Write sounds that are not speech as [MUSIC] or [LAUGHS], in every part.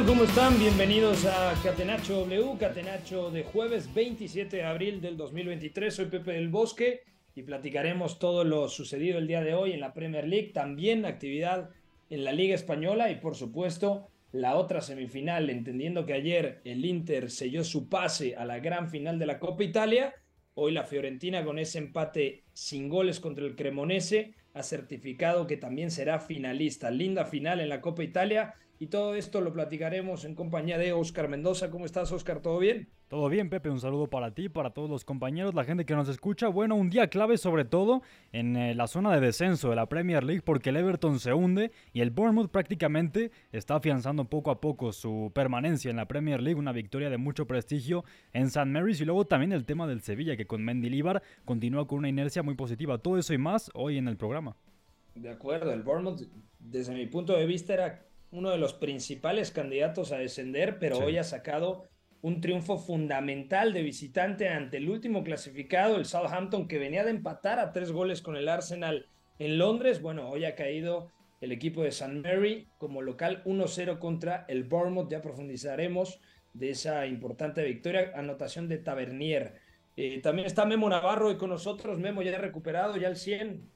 Tal? ¿Cómo están? Bienvenidos a Catenacho W, Catenacho de jueves 27 de abril del 2023. Soy Pepe del Bosque y platicaremos todo lo sucedido el día de hoy en la Premier League, también actividad en la Liga Española y por supuesto la otra semifinal, entendiendo que ayer el Inter selló su pase a la gran final de la Copa Italia. Hoy la Fiorentina con ese empate sin goles contra el Cremonese ha certificado que también será finalista. Linda final en la Copa Italia y todo esto lo platicaremos en compañía de Oscar Mendoza. ¿Cómo estás, Oscar? ¿Todo bien? Todo bien, Pepe, un saludo para ti, para todos los compañeros, la gente que nos escucha. Bueno, un día clave sobre todo en eh, la zona de descenso de la Premier League porque el Everton se hunde y el Bournemouth prácticamente está afianzando poco a poco su permanencia en la Premier League, una victoria de mucho prestigio en St. Mary's y luego también el tema del Sevilla que con Mendilibar continúa con una inercia muy positiva. Todo eso y más hoy en el programa. De acuerdo, el Bournemouth, desde mi punto de vista, era uno de los principales candidatos a descender, pero Sí. hoy ha sacado un triunfo fundamental de visitante ante el último clasificado, el Southampton, que venía de empatar a tres goles con el Arsenal en Londres. Bueno, hoy ha caído el equipo de St. Mary como local 1-0 contra el Bournemouth. Ya profundizaremos de esa importante victoria. Anotación de Tavernier. Eh, también está Memo Navarro hoy con nosotros. Memo ya recuperado, ya al 100.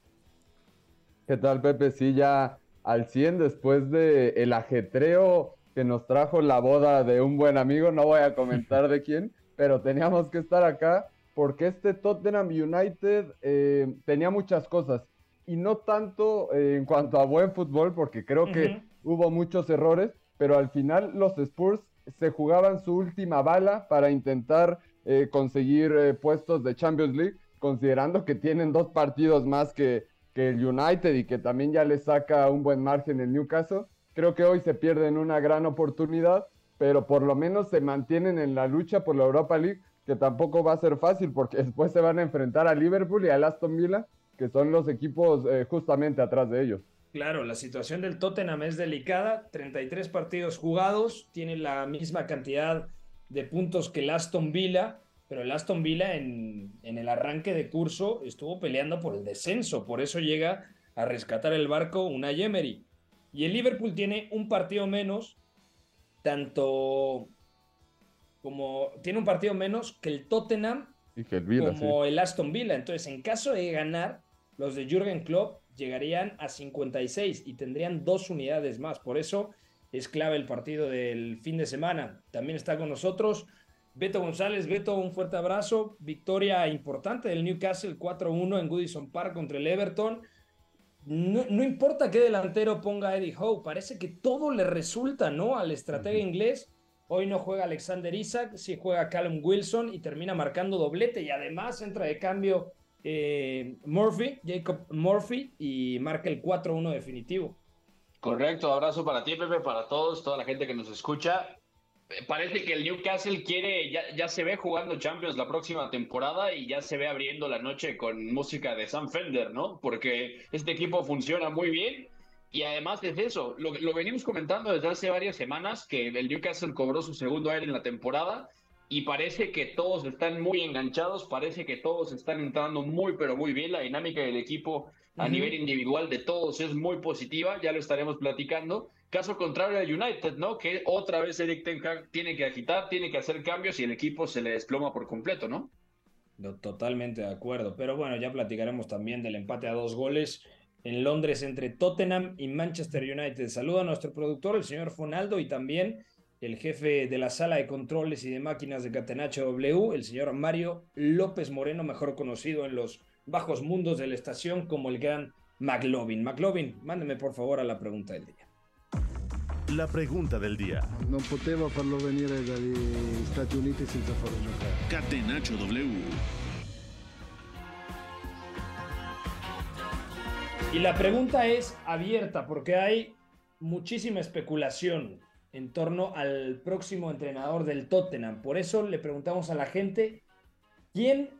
¿Qué tal, Pepe? Sí, ya al 100 después de el ajetreo que nos trajo la boda de un buen amigo, no voy a comentar de quién, [LAUGHS] pero teníamos que estar acá porque este Tottenham United eh, tenía muchas cosas y no tanto eh, en cuanto a buen fútbol, porque creo que hubo muchos errores, pero al final los Spurs se jugaban su última bala para intentar eh, conseguir puestos de Champions League, considerando que tienen dos partidos más que, que el United y que también ya le saca un buen margen el Newcastle. Creo que hoy se pierden una gran oportunidad, pero por lo menos se mantienen en la lucha por la Europa League, que tampoco va a ser fácil porque [LAUGHS] después se van a enfrentar a Liverpool y al Aston Villa, que son los equipos eh, justamente atrás de ellos. Claro, la situación del Tottenham es delicada. 33 partidos jugados, tiene la misma cantidad de puntos que el Aston Villa, pero el Aston Villa en, en el arranque de curso estuvo peleando por el descenso, por eso llega a rescatar el barco una Emery. Y el Liverpool tiene un partido menos, tanto como tiene un partido menos que el Tottenham Y que el Villa, sí. como el Aston Villa. Entonces, en caso de ganar, los de Jürgen Klopp llegarían a 56 y tendrían dos unidades más. Por eso es clave el partido del fin de semana. También está con nosotros Beto González. Beto, un fuerte abrazo. Victoria importante del Newcastle 4-1 en Goodison Park contra el Everton. No, no importa qué delantero ponga Eddie Howe, parece que todo le resulta, ¿no? Al estratega inglés. Hoy no juega Alexander Isaac, sí juega Callum Wilson y termina marcando doblete y además entra de cambio eh, Murphy, Jacob Murphy y marca el 4-1 definitivo. Correcto, abrazo para ti, Pepe, para todos, toda la gente que nos escucha. Parece que el Newcastle quiere, ya, ya se ve jugando Champions la próxima temporada y ya se ve abriendo la noche con música de Sam Fender, ¿no? Porque este equipo funciona muy bien y además es eso, lo, lo venimos comentando desde hace varias semanas que el Newcastle cobró su segundo aire en la temporada y parece que todos están muy enganchados, parece que todos están entrando muy pero muy bien, la dinámica del equipo a nivel individual de todos es muy positiva, ya lo estaremos platicando. Caso contrario al United, ¿no? Que otra vez Eric Ten Hag tiene que agitar, tiene que hacer cambios y el equipo se le desploma por completo, ¿no? Totalmente de acuerdo. Pero bueno, ya platicaremos también del empate a dos goles en Londres entre Tottenham y Manchester United. Saludo a nuestro productor, el señor Fonaldo, y también el jefe de la sala de controles y de máquinas de Catenacho W, el señor Mario López Moreno, mejor conocido en los bajos mundos de la estación como el gran McLovin. McLovin, mándeme por favor a la pregunta del día. La pregunta del día. Non poteva farlo venire dagli Stati Uniti senza farlo giocare. Catenacho W. Y la pregunta es abierta porque hay muchísima especulación en torno al próximo entrenador del Tottenham. Por eso le preguntamos a la gente quién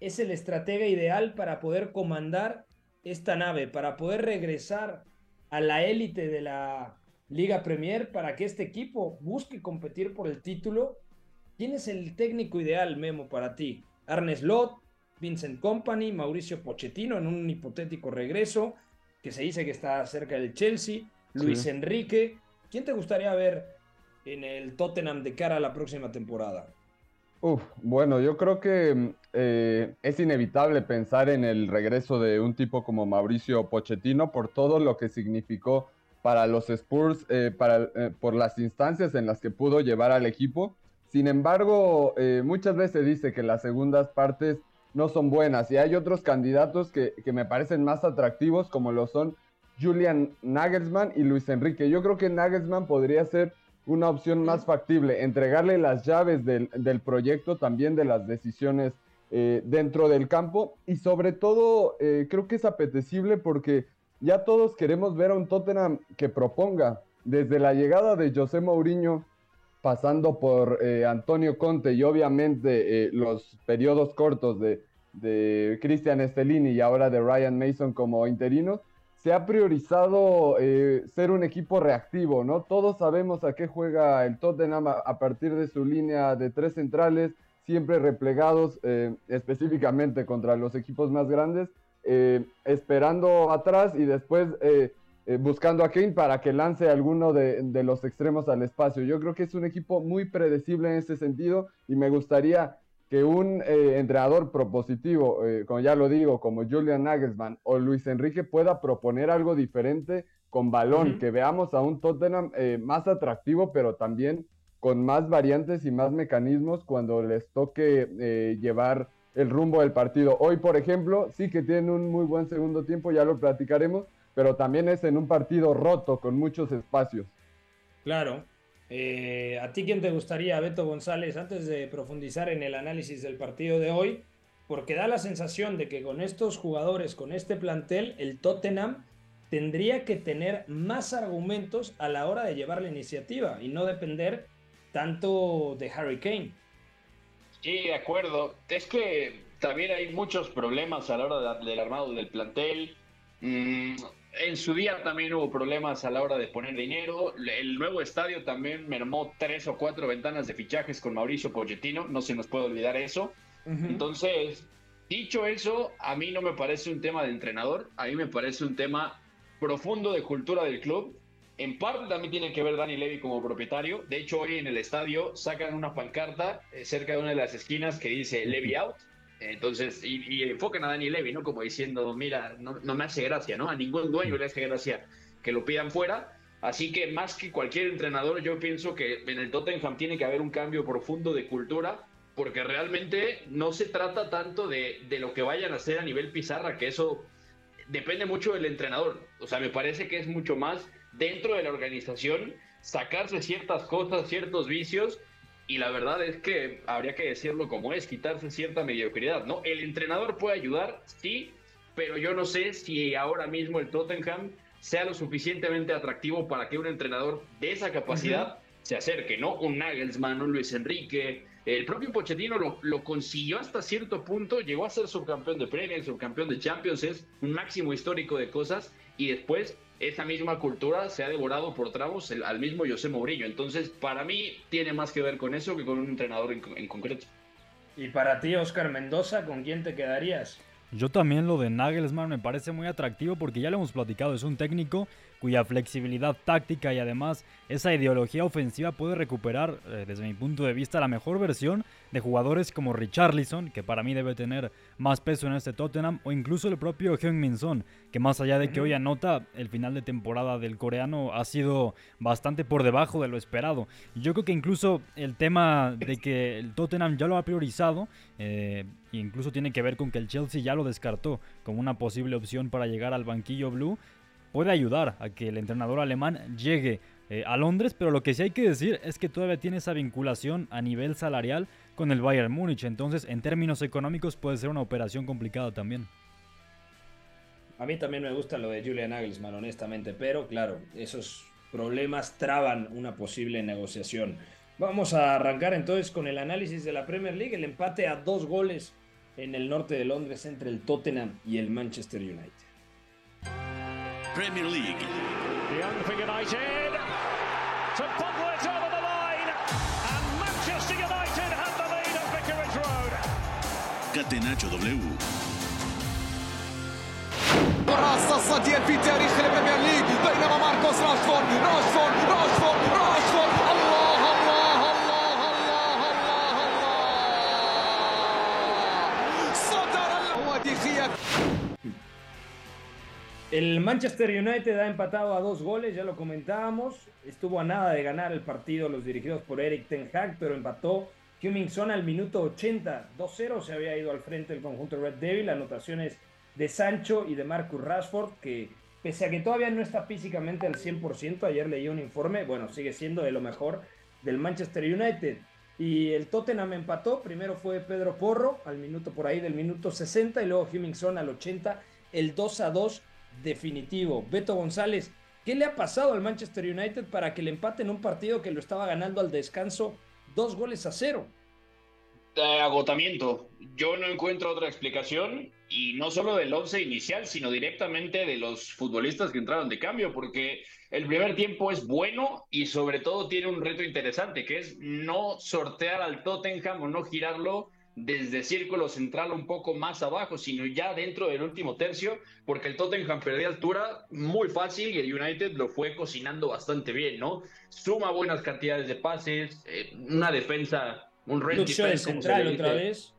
es el estratega ideal para poder comandar esta nave, para poder regresar a la élite de la Liga Premier, para que este equipo busque competir por el título. ¿Quién es el técnico ideal, Memo, para ti? Arne Slot, Vincent Company, Mauricio Pochettino en un hipotético regreso, que se dice que está cerca del Chelsea, Luis Enrique. ¿Quién te gustaría ver en el Tottenham de cara a la próxima temporada? Bueno, yo creo que eh, es inevitable pensar en el regreso de un tipo como Mauricio Pochettino por todo lo que significó para los Spurs, eh, para, eh, por las instancias en las que pudo llevar al equipo. Sin embargo, muchas veces dice que las segundas partes no son buenas y hay otros candidatos que, que me parecen más atractivos como lo son Julian Nagelsmann y Luis Enrique. Yo creo que Nagelsmann podría ser una opción más factible, entregarle las llaves del, del proyecto, también de las decisiones eh, dentro del campo. Y sobre todo eh, creo que es apetecible porque ya todos queremos ver a un Tottenham que proponga. Desde la llegada de José Mourinho pasando por eh, Antonio Conte y obviamente los periodos cortos de, de Cristian Stellini y ahora de Ryan Mason como interinos, se ha priorizado eh, ser un equipo reactivo, ¿no? Todos sabemos a qué juega el Tottenham a, partir de su línea de tres centrales, siempre replegados eh, específicamente contra los equipos más grandes, eh, esperando atrás y después buscando a Kane para que lance alguno de, de los extremos al espacio. Yo creo que es un equipo muy predecible en ese sentido y me gustaría que un eh, entrenador propositivo, eh, como ya lo digo, como Julian Nagelsmann o Luis Enrique pueda proponer algo diferente con balón, que veamos a un Tottenham eh, más atractivo, pero también con más variantes y más mecanismos cuando les toque llevar el rumbo del partido. Hoy, por ejemplo, sí que tienen un muy buen segundo tiempo, ya lo platicaremos, pero también es en un partido roto, con muchos espacios. Claro, eh, ¿A ti quién te gustaría, Beto González, antes de profundizar en el análisis del partido de hoy? Porque da la sensación de que con estos jugadores, con este plantel, el Tottenham tendría que tener más argumentos a la hora de llevar la iniciativa y no depender tanto de Harry Kane. Sí, de acuerdo. Es que también hay muchos problemas a la hora del armado del plantel. Mm, en su día también hubo problemas a la hora de poner dinero. El nuevo estadio también mermó tres o cuatro ventanas de fichajes con Mauricio Pochettino. No se nos puede olvidar eso. Entonces, dicho eso, a mí no me parece un tema de entrenador. A mí me parece un tema profundo de cultura del club. En parte también tiene que ver Dani Levy como propietario. De hecho, hoy en el estadio sacan una pancarta eh, cerca de una de las esquinas que dice Levy out entonces, y, enfocan a Dani Levy, ¿no? Como diciendo, mira, no, me hace gracia, ¿no? A ningún dueño le hace gracia que lo pidan fuera. Así que más que cualquier entrenador, yo pienso que en el Tottenham tiene que haber un cambio profundo de cultura, porque realmente no se trata tanto de, de lo que vayan a hacer a nivel pizarra, que eso depende mucho del entrenador. O sea, me parece que es mucho más dentro de la organización sacarse ciertas cosas, ciertos vicios y la verdad es que habría que decirlo como es, quitarse cierta mediocridad, ¿no? El entrenador puede ayudar, sí, pero yo no sé si ahora mismo el Tottenham sea lo suficientemente atractivo para que un entrenador de esa capacidad se acerque, ¿no? Un Nagelsmann, un Luis Enrique. El propio Pochettino lo, lo, consiguió hasta cierto punto, llegó a ser subcampeón de Premier, subcampeón de Champions, es un máximo histórico de cosas y después esa misma cultura se ha devorado por tramos al mismo José Mourinho. Entonces, para mí, tiene más que ver con eso que con un entrenador en, concreto. Y para ti, Oscar Mendoza, ¿con quién te quedarías? Yo también lo de Nagelsmann me parece muy atractivo porque ya lo hemos platicado, es un técnico cuya flexibilidad táctica y además esa ideología ofensiva puede recuperar, eh, desde mi punto de vista, la mejor versión de jugadores como Richarlison, que para mí debe tener más peso en este Tottenham, o incluso el propio Heung-Min Son, que más allá de que hoy anota, el final de temporada del coreano ha sido bastante por debajo de lo esperado. Yo creo que incluso el tema de que el Tottenham ya lo ha priorizado, eh, incluso tiene que ver con que el Chelsea ya lo descartó como una posible opción para llegar al banquillo blue, puede ayudar a que el entrenador alemán llegue eh, a Londres, pero lo que sí hay que decir es que todavía tiene esa vinculación a nivel salarial con el Bayern Múnich, entonces en términos económicos puede ser una operación complicada también. A mí también me gusta lo de Julian Nagelsmann, honestamente, pero claro, esos problemas traban una posible negociación. Vamos a arrancar entonces con el análisis de la Premier League, el empate a dos goles en el norte de Londres entre el Tottenham y el Manchester United. Premier League. Young for United. To bubble it over the line. And Manchester United have the lead at Vicarage Road. Catenacho W. الراس الصديان في تاريخ البريمير ليج بينما ماركوس راشفورد راشفورد El Manchester United ha empatado a dos goles, ya lo comentábamos. Estuvo a nada de ganar el partido los dirigidos por Eric Ten Hag, pero empató Son al minuto 80. 2-0 se había ido al frente del conjunto Red Devil. Anotaciones de Sancho y de Marcus Rashford, que pese a que todavía no está físicamente al 100%, ayer leí un informe, bueno, sigue siendo de lo mejor del Manchester United. Y el Tottenham empató, primero fue Pedro Porro al minuto por ahí del minuto 60 y luego Son al 80, el 2 a 2 definitivo. Beto González, ¿qué le ha pasado al Manchester United para que le empate en un partido que lo estaba ganando al descanso dos goles a cero? agotamiento. Yo no encuentro otra explicación y no solo del once inicial, sino directamente de los futbolistas que entraron de cambio, porque el primer tiempo es bueno y sobre todo tiene un reto interesante, que es no sortear al Tottenham o no girarlo desde círculo central un poco más abajo, sino ya dentro del último tercio, porque el Tottenham perdía altura muy fácil y el United lo fue cocinando bastante bien, ¿no? Suma buenas cantidades de pases, eh, una defensa, un red defense, central otra vez.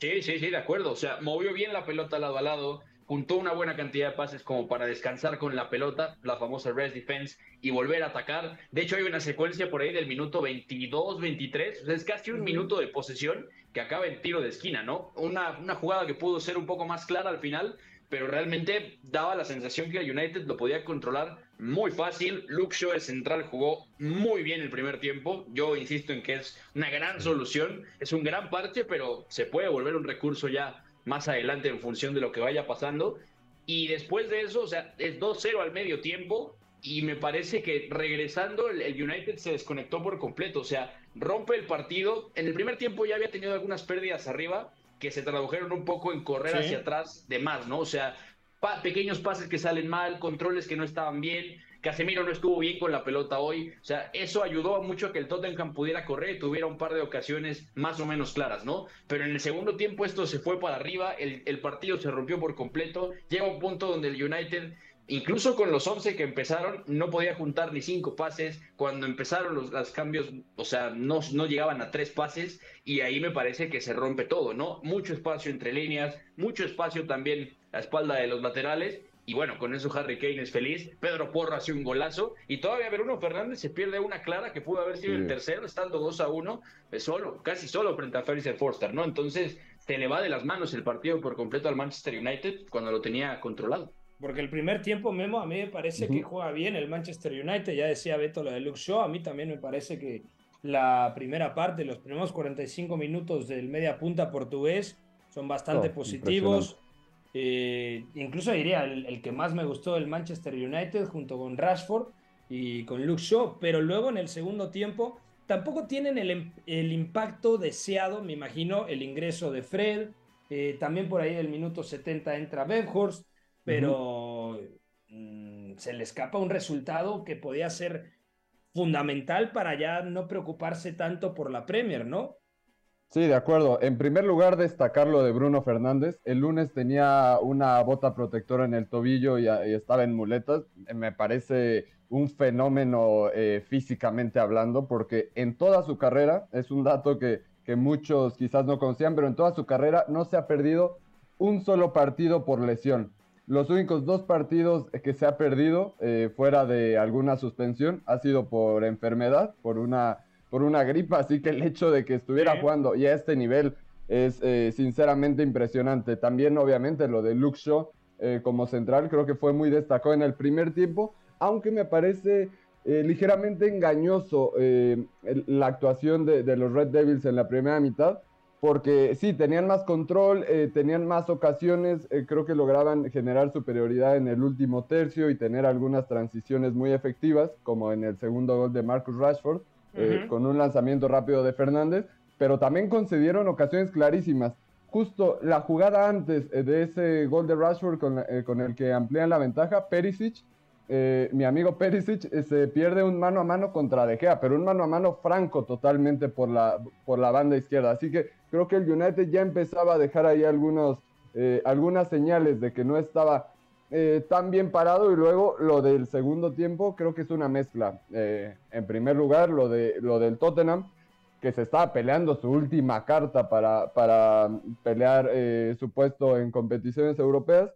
Sí, sí, sí, de acuerdo. O sea, movió bien la pelota lado a lado, juntó una buena cantidad de pases como para descansar con la pelota, la famosa rest defense, y volver a atacar. De hecho, hay una secuencia por ahí del minuto 22, 23, o sea, es casi un minuto de posesión que acaba en tiro de esquina, ¿no? Una, una jugada que pudo ser un poco más clara al final, pero realmente daba la sensación que el United lo podía controlar muy fácil. Luke Shaw, el central, jugó muy bien el primer tiempo. Yo insisto en que es una gran solución, es un gran parche, pero se puede volver un recurso ya más adelante en función de lo que vaya pasando. Y después de eso, o sea, es 2-0 al medio tiempo y me parece que regresando el, United se desconectó por completo, o sea, rompe el partido. En el primer tiempo ya había tenido algunas pérdidas arriba que se tradujeron un poco en correr hacia atrás de más, ¿no? O sea, pequeños pases que salen mal, controles que no estaban bien, Casemiro no estuvo bien con la pelota hoy. O sea, eso ayudó mucho a que el Tottenham pudiera correr y tuviera un par de ocasiones más o menos claras, ¿no? Pero en el segundo tiempo esto se fue para arriba, el, el partido se rompió por completo. Llega un punto donde el United incluso con los 11 que empezaron, no podía juntar ni cinco pases. Cuando empezaron los, los cambios, o sea, no, no, llegaban a tres pases y ahí me parece que se rompe todo, ¿no? Mucho espacio entre líneas, mucho espacio también a espalda de los laterales y bueno, con eso Harry Kane es feliz. Pedro Porro hace un golazo. Y todavía Bruno Fernández se pierde una clara que pudo haber sido el tercero, estando 2 a 1, solo, casi solo frente a Ferris Forster, ¿no? Entonces se le va de las manos el partido por completo al Manchester United cuando lo tenía controlado. Porque el primer tiempo, Memo, a mí me parece que juega bien el Manchester United. Ya decía Beto lo de Luke Shaw. A mí también me parece que la primera parte, los primeros 45 minutos del media punta portugués son bastante oh, positivos. Eh, incluso diría el, que más me gustó del Manchester United junto con Rashford y con Luke Shaw, pero luego en el segundo tiempo tampoco tienen el, el impacto deseado, me imagino, el ingreso de Fred, eh, también por ahí el minuto 70 entra Weghorst, pero mm, se le escapa un resultado que podía ser fundamental para ya no preocuparse tanto por la Premier, ¿no? Sí, de acuerdo. En primer lugar, destacar lo de Bruno Fernández. El lunes tenía una bota protectora en el tobillo y, estaba en muletas. Me parece un fenómeno eh, físicamente hablando, porque en toda su carrera, es un dato que, que muchos quizás no conocían, pero en toda su carrera no se ha perdido un solo partido por lesión. Los únicos dos partidos que se ha perdido eh, fuera de alguna suspensión ha sido por enfermedad, por una por una gripa, así que el hecho de que estuviera jugando y a este nivel es eh, sinceramente impresionante. También obviamente lo de Luke Shaw eh, como central creo que fue muy destacado en el primer tiempo, aunque me parece eh, ligeramente engañoso la actuación de, de, los Red Devils en la primera mitad, porque sí, tenían más control, tenían más ocasiones, creo que lograban generar superioridad en el último tercio y tener algunas transiciones muy efectivas, como en el segundo gol de Marcus Rashford eh, con un lanzamiento rápido de Fernández, pero también concedieron ocasiones clarísimas. Justo la jugada antes eh, de ese gol de Rashford con, eh, con el que amplían la ventaja, Perisic, mi amigo Perisic se pierde un mano a mano contra De Gea, pero un mano a mano franco totalmente por la, por la banda izquierda. Así que creo que el United ya empezaba a dejar ahí algunos, algunas señales de que no estaba eh, tan bien parado y luego lo del segundo tiempo creo que es una mezcla. Eh, en primer lugar, lo, de, lo del Tottenham, que se estaba peleando su última carta para, para pelear eh, su puesto en competiciones europeas.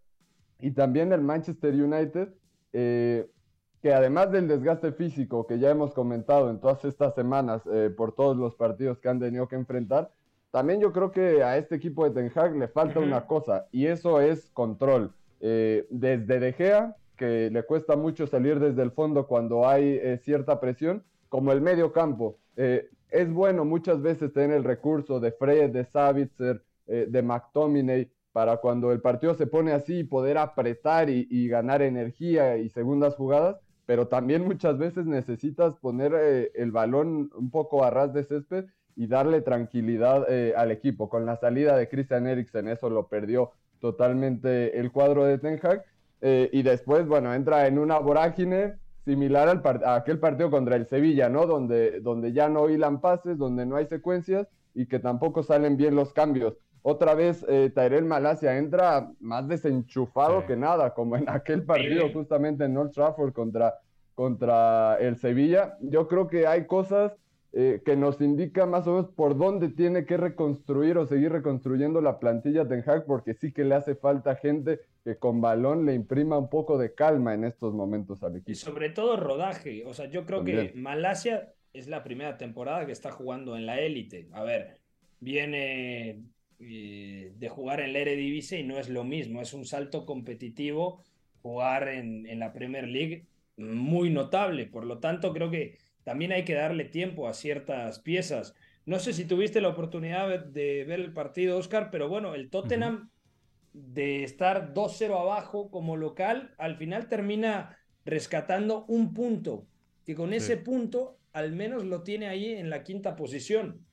Y también el Manchester United, que además del desgaste físico que ya hemos comentado en todas estas semanas por todos los partidos que han tenido que enfrentar, también yo creo que a este equipo de Ten Hag le falta una cosa, y eso es control. Eh, desde De Gea, que le cuesta mucho salir desde el fondo cuando hay eh, cierta presión, como el medio campo. Eh, es bueno muchas veces tener el recurso de Fred, de Savitzer, de McTominay, para cuando el partido se pone así poder apretar y, ganar energía y segundas jugadas, pero también muchas veces necesitas poner el balón un poco a ras de césped y darle tranquilidad al equipo. Con la salida de Christian Eriksen eso lo perdió totalmente el cuadro de Ten Hag. Eh, y después, bueno, entra en una vorágine similar al a aquel partido contra el Sevilla, ¿no? Donde, donde ya no hilan pases, donde no hay secuencias y que tampoco salen bien los cambios. Otra vez eh, Tyrell Malasia entra más desenchufado que nada, como en aquel partido justamente en Old Trafford contra, contra el Sevilla. Yo creo que hay cosas eh, que nos indica más o menos por dónde tiene que reconstruir o seguir reconstruyendo la plantilla Ten Hag, porque sí que le hace falta gente que con balón le imprima un poco de calma en estos momentos al equipo. Y sobre todo rodaje, o sea, yo creo que Malasia es la primera temporada que está jugando en la élite. A ver, viene eh, de jugar en la Eredivisie y no es lo mismo, es un salto competitivo jugar en, en la Premier League muy notable, por lo tanto creo que también hay que darle tiempo a ciertas piezas. No sé si tuviste la oportunidad de ver el partido, Oscar, pero bueno, el Tottenham de estar 2-0 abajo como local, al final termina rescatando un punto, que con ese punto al menos lo tiene ahí en la quinta posición.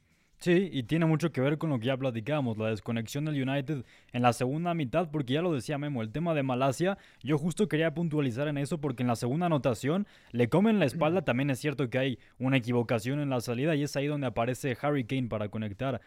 Sí, y tiene mucho que ver con lo que ya platicamos, la desconexión del United en la segunda mitad, porque ya lo decía Memo, el tema de Malasia, yo justo quería puntualizar en eso porque en la segunda anotación le comen la espalda, también es cierto que hay una equivocación en la salida y es ahí donde aparece Harry Kane para conectar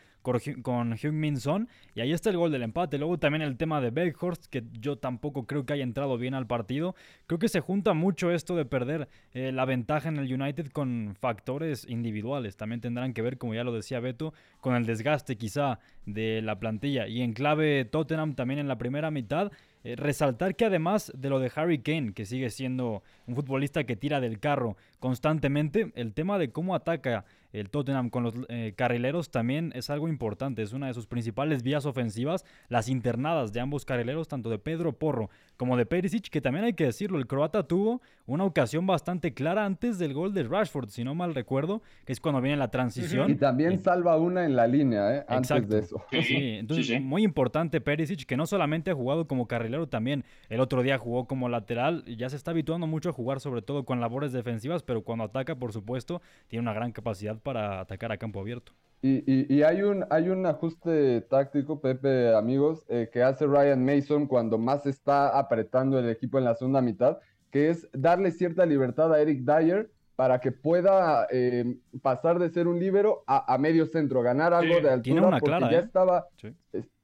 con Hyun Min Son y ahí está el gol del empate. Luego también el tema de Beckhorst, que yo tampoco creo que haya entrado bien al partido. Creo que se junta mucho esto de perder eh, la ventaja en el United con factores individuales. También tendrán que ver, como ya lo decía Beto, con el desgaste quizá de la plantilla. Y en clave Tottenham también en la primera mitad. Eh, resaltar que además de lo de Harry Kane, que sigue siendo un futbolista que tira del carro constantemente, el tema de cómo ataca el Tottenham con los eh, carrileros también es algo importante. Es una de sus principales vías ofensivas, las internadas de ambos carrileros, tanto de Pedro Porro como de Perisic, que también hay que decirlo, el croata tuvo una ocasión bastante clara antes del gol de Rashford, si no mal recuerdo, que es cuando viene la transición. Y también salva una en la línea, ¿eh? antes de eso. Sí, entonces muy importante Perisic, que no solamente ha jugado como carrilero, también el otro día jugó como lateral, ya se está habituando mucho a jugar sobre todo con labores defensivas, pero cuando ataca, por supuesto, tiene una gran capacidad para atacar a campo abierto. Y, hay, un, hay un ajuste táctico, Pepe, amigos, eh, que hace Ryan Mason cuando más está apretando el equipo en la segunda mitad, que es darle cierta libertad a Eric Dyer para que pueda eh, pasar de ser un líbero a, a medio centro, ganar algo de altura, Tiene una porque clara, ya ¿eh? estaba... Sí.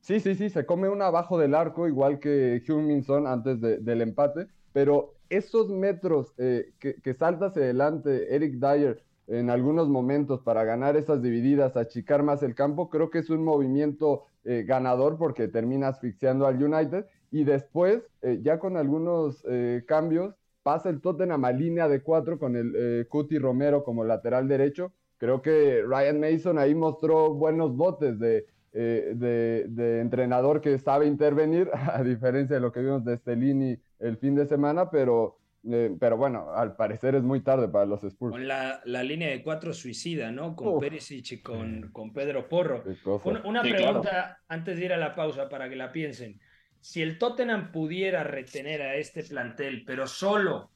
Sí, sí, sí, se come una abajo del arco, igual que Huminson antes de- del empate, pero esos metros eh, que, que salta hacia adelante Eric Dyer en algunos momentos para ganar esas divididas, achicar más el campo, creo que es un movimiento eh, ganador porque termina asfixiando al United y después, eh, ya con algunos eh, cambios, pasa el Tottenham a línea de cuatro con el Cuti Romero como lateral derecho. Creo que Ryan Mason ahí mostró buenos botes de, de, de entrenador que sabe intervenir, [LAUGHS] a diferencia de lo que vimos de Stellini el fin de semana, pero, eh, pero bueno, al parecer es muy tarde para los Spurs. Con la, la línea de cuatro suicida, ¿no? Con Uf. Perisic y con, con Pedro Porro. Una, una Sí, pregunta claro. antes de ir a la pausa para que la piensen. Si el Tottenham pudiera retener a este plantel, pero solo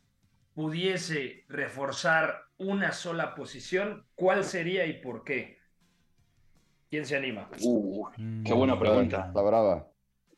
pudiese reforzar una sola posición, ¿cuál sería y por qué? ¿Quién se anima? Uh, Mm, qué buena Está- pregunta. Está brava.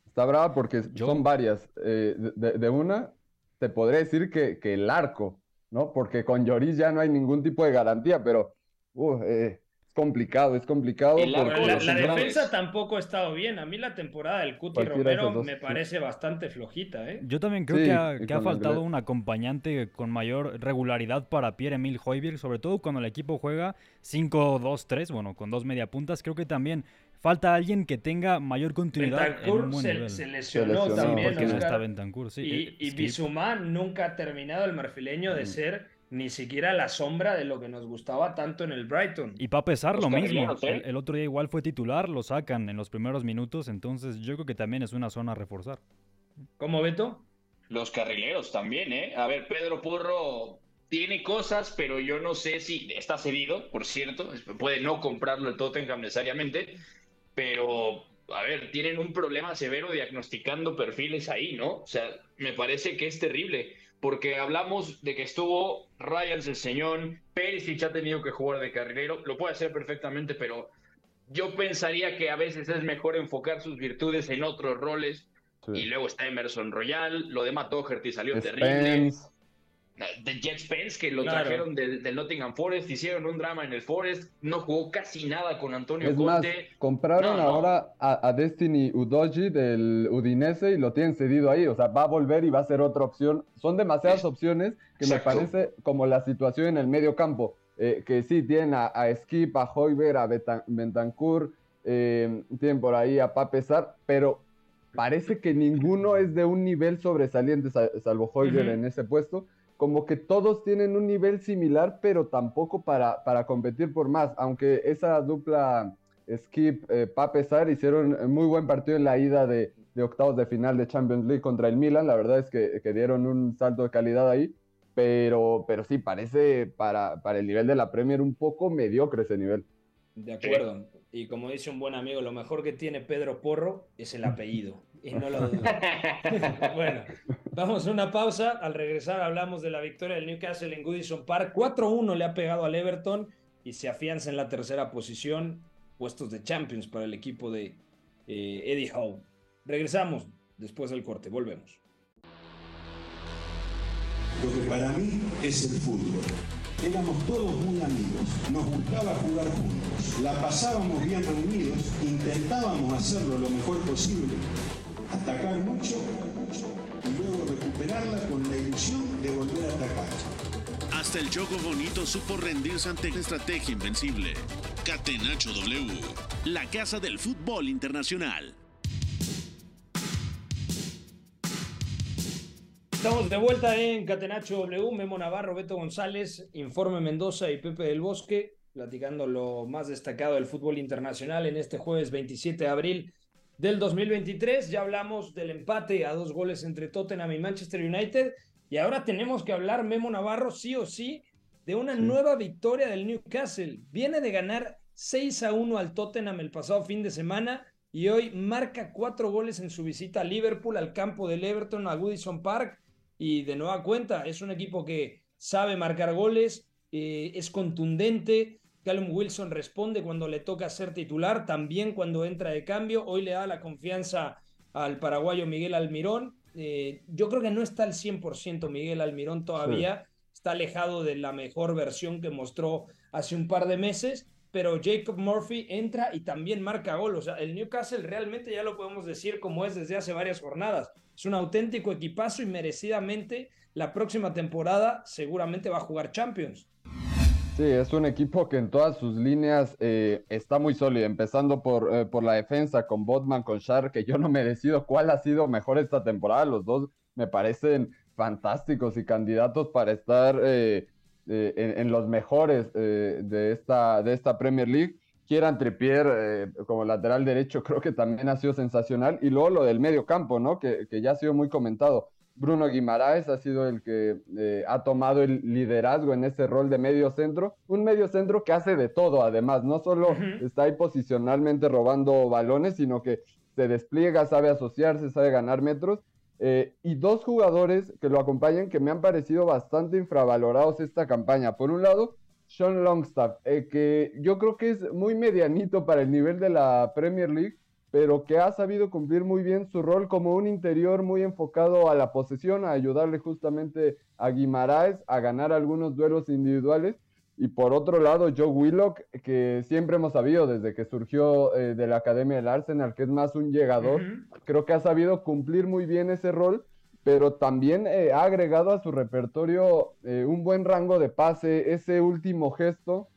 Está brava porque Yo- son varias. Eh, de- de una, te podré decir que, que el arco, ¿no? Porque con Lloris ya no hay ningún tipo de garantía, pero uh, eh, es complicado, es complicado. La, defensa tampoco ha estado bien. A mí la temporada del Cuti Romero dos, me sí. parece bastante flojita, ¿eh? Yo también creo Sí, que ha, que faltado un acompañante con mayor regularidad para Pierre-Emil Højbjerg, sobre todo cuando el equipo juega 5-2-3, bueno, con dos mediapuntas. Creo que también falta alguien que tenga mayor continuidad en un Bentancur buen se, nivel. se lesionó, lesionó, también. porque no está Bentancur, sí. y eh, y. Bissouma nunca ha terminado el marfileño Mm. de ser ni siquiera la sombra de lo que nos gustaba tanto en el Brighton. Y para pesar lo mismo. ¿eh? El, el otro día igual fue titular, lo sacan en los primeros minutos, entonces yo creo que también es una zona a reforzar. ¿Cómo, Beto? Los carrileros también, ¿eh? A ver, Pedro Porro tiene cosas, pero yo no sé si está cedido, por cierto. Puede no comprarlo el Tottenham necesariamente, pero, a ver, tienen un problema severo diagnosticando perfiles ahí, ¿no? O sea, me parece que es terrible, porque hablamos de que estuvo Ryan Señón, Perisic ha tenido que jugar de carrilero, lo puede hacer perfectamente, pero yo pensaría que a veces es mejor enfocar sus virtudes en otros roles. Sí. Y luego está Emerson Royal, lo de Matt Doherty salió terrible. De Jet Spence, que lo Claro. trajeron del, del Nottingham Forest, hicieron un drama en el Forest, no jugó casi nada con Antonio Es más, Conte. compraron No, no. ahora a, a Destiny Udoji del Udinese y lo tienen cedido ahí. O sea, va a volver y va a ser otra opción. Son demasiadas Es- opciones que me parece como la situación en el medio campo. eh, que sí, tienen a, a Skip, a Hoiber, a Betan- Bentancur, eh, tienen por ahí a Pape Sar, pero parece que ninguno es de un nivel sobresaliente, sa- salvo Hoiber Ujú. en ese puesto. Como que todos tienen un nivel similar, pero tampoco para, para competir por más. Aunque esa dupla Skip, eh, Pape Sar hicieron muy buen partido en la ida de, de octavos de final de Champions League contra el Milan. La verdad es que, que dieron un salto de calidad ahí. Pero, pero sí, parece para, para el nivel de la Premier un poco mediocre ese nivel. De acuerdo. Y como dice un buen amigo, lo mejor que tiene Pedro Porro es el apellido. [LAUGHS] Y no lo dudo. [LAUGHS] bueno, vamos a una pausa. Al regresar hablamos de la victoria del Newcastle en Goodison Park. 4-1 le ha pegado al Everton y se afianza en la tercera posición. Puestos de Champions para el equipo de eh, Eddie Howe. Regresamos después del corte. Volvemos. Lo que para mí es el fútbol. Éramos todos muy amigos, nos gustaba jugar juntos, la pasábamos bien reunidos, intentábamos hacerlo lo mejor posible, atacar mucho y luego recuperarla con la ilusión de volver a atacar. Hasta el Choco Bonito supo rendirse ante la estrategia invencible. Catenacho W, la casa del fútbol internacional. Estamos de vuelta en Catenacho W, Memo Navarro, Beto González, Informe Mendoza y Pepe del Bosque, platicando lo más destacado del fútbol internacional en este jueves 27 de abril del 2023. Ya hablamos del empate a dos goles entre Tottenham y Manchester United y ahora tenemos que hablar, Memo Navarro, sí o sí, de una nueva victoria del Newcastle. Viene de ganar 6 a 1 al Tottenham el pasado fin de semana y hoy marca cuatro goles en su visita a Liverpool, al campo del Everton, a Goodison Park y de nueva cuenta es un equipo que sabe marcar goles, eh, es contundente. Callum Wilson responde cuando le toca ser titular, también cuando entra de cambio. Hoy le da la confianza al paraguayo Miguel Almirón. Eh, yo creo que no está al 100% Miguel Almirón todavía. está alejado de la mejor versión que mostró hace un par de meses, pero Jacob Murphy entra y también marca gol. O sea, el Newcastle realmente ya lo podemos decir como es desde hace varias jornadas. Es un auténtico equipazo y merecidamente la próxima temporada seguramente va a jugar Champions. Sí, es un equipo que en todas sus líneas eh, está muy sólido, empezando por, eh, por la defensa con Botman, con Shar, que yo no me decido cuál ha sido mejor esta temporada. Los dos me parecen fantásticos y candidatos para estar eh, en, los mejores de, esta, de esta Premier League. Kieran Trippier como lateral derecho creo que también ha sido sensacional. Y luego lo del medio campo, ¿no? Que, que ya ha sido muy comentado. Bruno Guimaraes ha sido el que eh, ha tomado el liderazgo en ese rol de medio centro. Un medio centro que hace de todo, además. No solo está ahí posicionalmente robando balones, sino que se despliega, sabe asociarse, sabe ganar metros. Eh, y dos jugadores que lo acompañan que me han parecido bastante infravalorados esta campaña. Por un lado, Sean Longstaff, eh, que yo creo que es muy medianito para el nivel de la Premier League pero que ha sabido cumplir muy bien su rol como un interior muy enfocado a la posesión, a ayudarle justamente a Guimaraes a ganar algunos duelos individuales. Y por otro lado, Joe Willock, que siempre hemos sabido desde que surgió eh, de la Academia del Arsenal, que es más un llegador, creo que ha sabido cumplir muy bien ese rol, pero también eh, ha agregado a su repertorio eh, un buen rango de pase, ese último gesto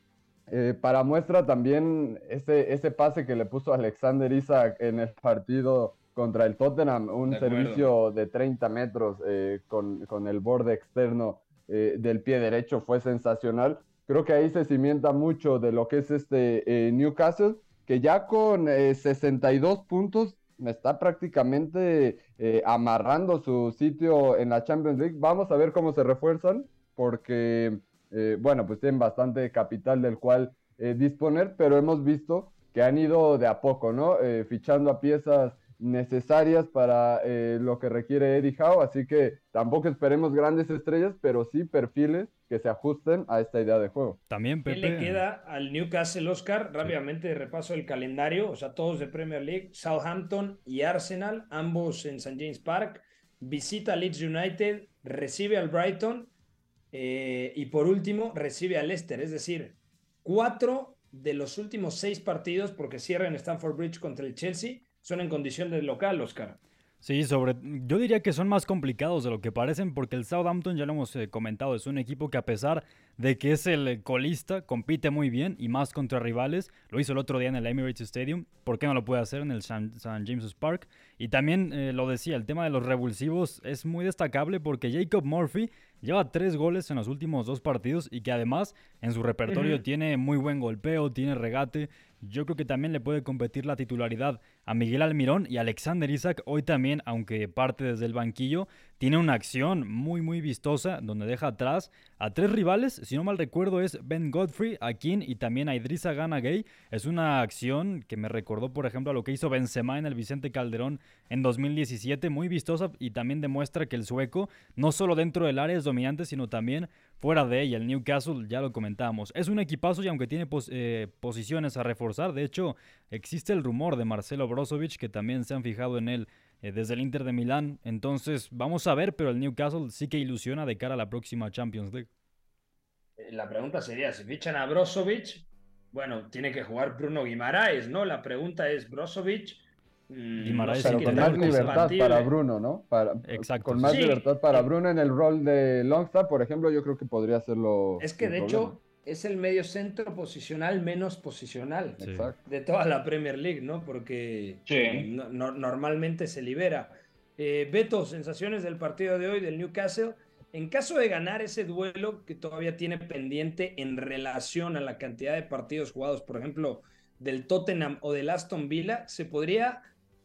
eh, para muestra también ese, ese pase que le puso Alexander Isaac en el partido contra el Tottenham, un servicio de 30 metros eh, con, con, el borde externo eh, del pie derecho fue sensacional. Creo que ahí se cimienta mucho de lo que es este Newcastle, que ya con 62 puntos está prácticamente amarrando su sitio en la Champions League. Vamos a ver cómo se refuerzan, porque eh, bueno, pues tienen bastante capital del cual eh, disponer, pero hemos visto que han ido de a poco, ¿no? Eh, fichando a piezas necesarias para lo que requiere Eddie Howe, así que tampoco esperemos grandes estrellas, pero sí perfiles que se ajusten a esta idea de juego. También Pepe. ¿Qué le queda al Newcastle Oscar? Rápidamente repaso el calendario, o sea, todos de Premier League, Southampton y Arsenal, ambos en St. James Park, visita Leeds United, recibe al Brighton eh, y por último, recibe a Leicester, es decir, cuatro de los últimos seis partidos, porque cierran Stamford Bridge contra el Chelsea, son en condición de local, Oscar. Sí, sobre, yo diría que son más complicados de lo que parecen porque el Southampton, ya lo hemos eh, comentado, es un equipo que a pesar de que es el colista, compite muy bien y más contra rivales. Lo hizo el otro día en el Emirates Stadium, ¿por qué no lo puede hacer en el St. James's Park? Y también eh, lo decía, el tema de los revulsivos es muy destacable porque Jacob Murphy lleva tres goles en los últimos dos partidos y que además en su repertorio tiene muy buen golpeo, tiene regate, yo creo que también le puede competir la titularidad a Miguel Almirón y Alexander Isaac hoy también, aunque parte desde el banquillo, tiene una acción muy muy vistosa donde deja atrás a tres rivales, si no mal recuerdo es Ben Godfrey, Akin y también a Idrissa Gana Gay. Es una acción que me recordó por ejemplo a lo que hizo Benzema en el Vicente Calderón en 2017, muy vistosa y también demuestra que el sueco no solo dentro del área es dominante, sino también fuera de ella. El Newcastle ya lo comentamos, es un equipazo y aunque tiene eh, posiciones a reforzar, de hecho existe el rumor de Marcelo Brozovic que también se han fijado en él eh, desde el Inter de Milán. Entonces, vamos a ver, pero el Newcastle sí que ilusiona de cara a la próxima Champions League. Eh, la pregunta sería, si fichan a Brozovic, bueno, tiene que jugar Bruno Guimaraes, ¿no? La pregunta es, Brozovic... Mm, Guimaraes con más libertad para Bruno, ¿no? Para, Exacto. Con más libertad para Bruno en el rol de Longstaff, por ejemplo, yo creo que podría hacerlo. Es que de hecho es el medio centro posicional menos posicional de toda la Premier League, ¿no? Porque normalmente se libera. Eh, Beto, sensaciones del partido de hoy del Newcastle. En caso de ganar ese duelo que todavía tiene pendiente en relación a la cantidad de partidos jugados, por ejemplo, del Tottenham o del Aston Villa, se podría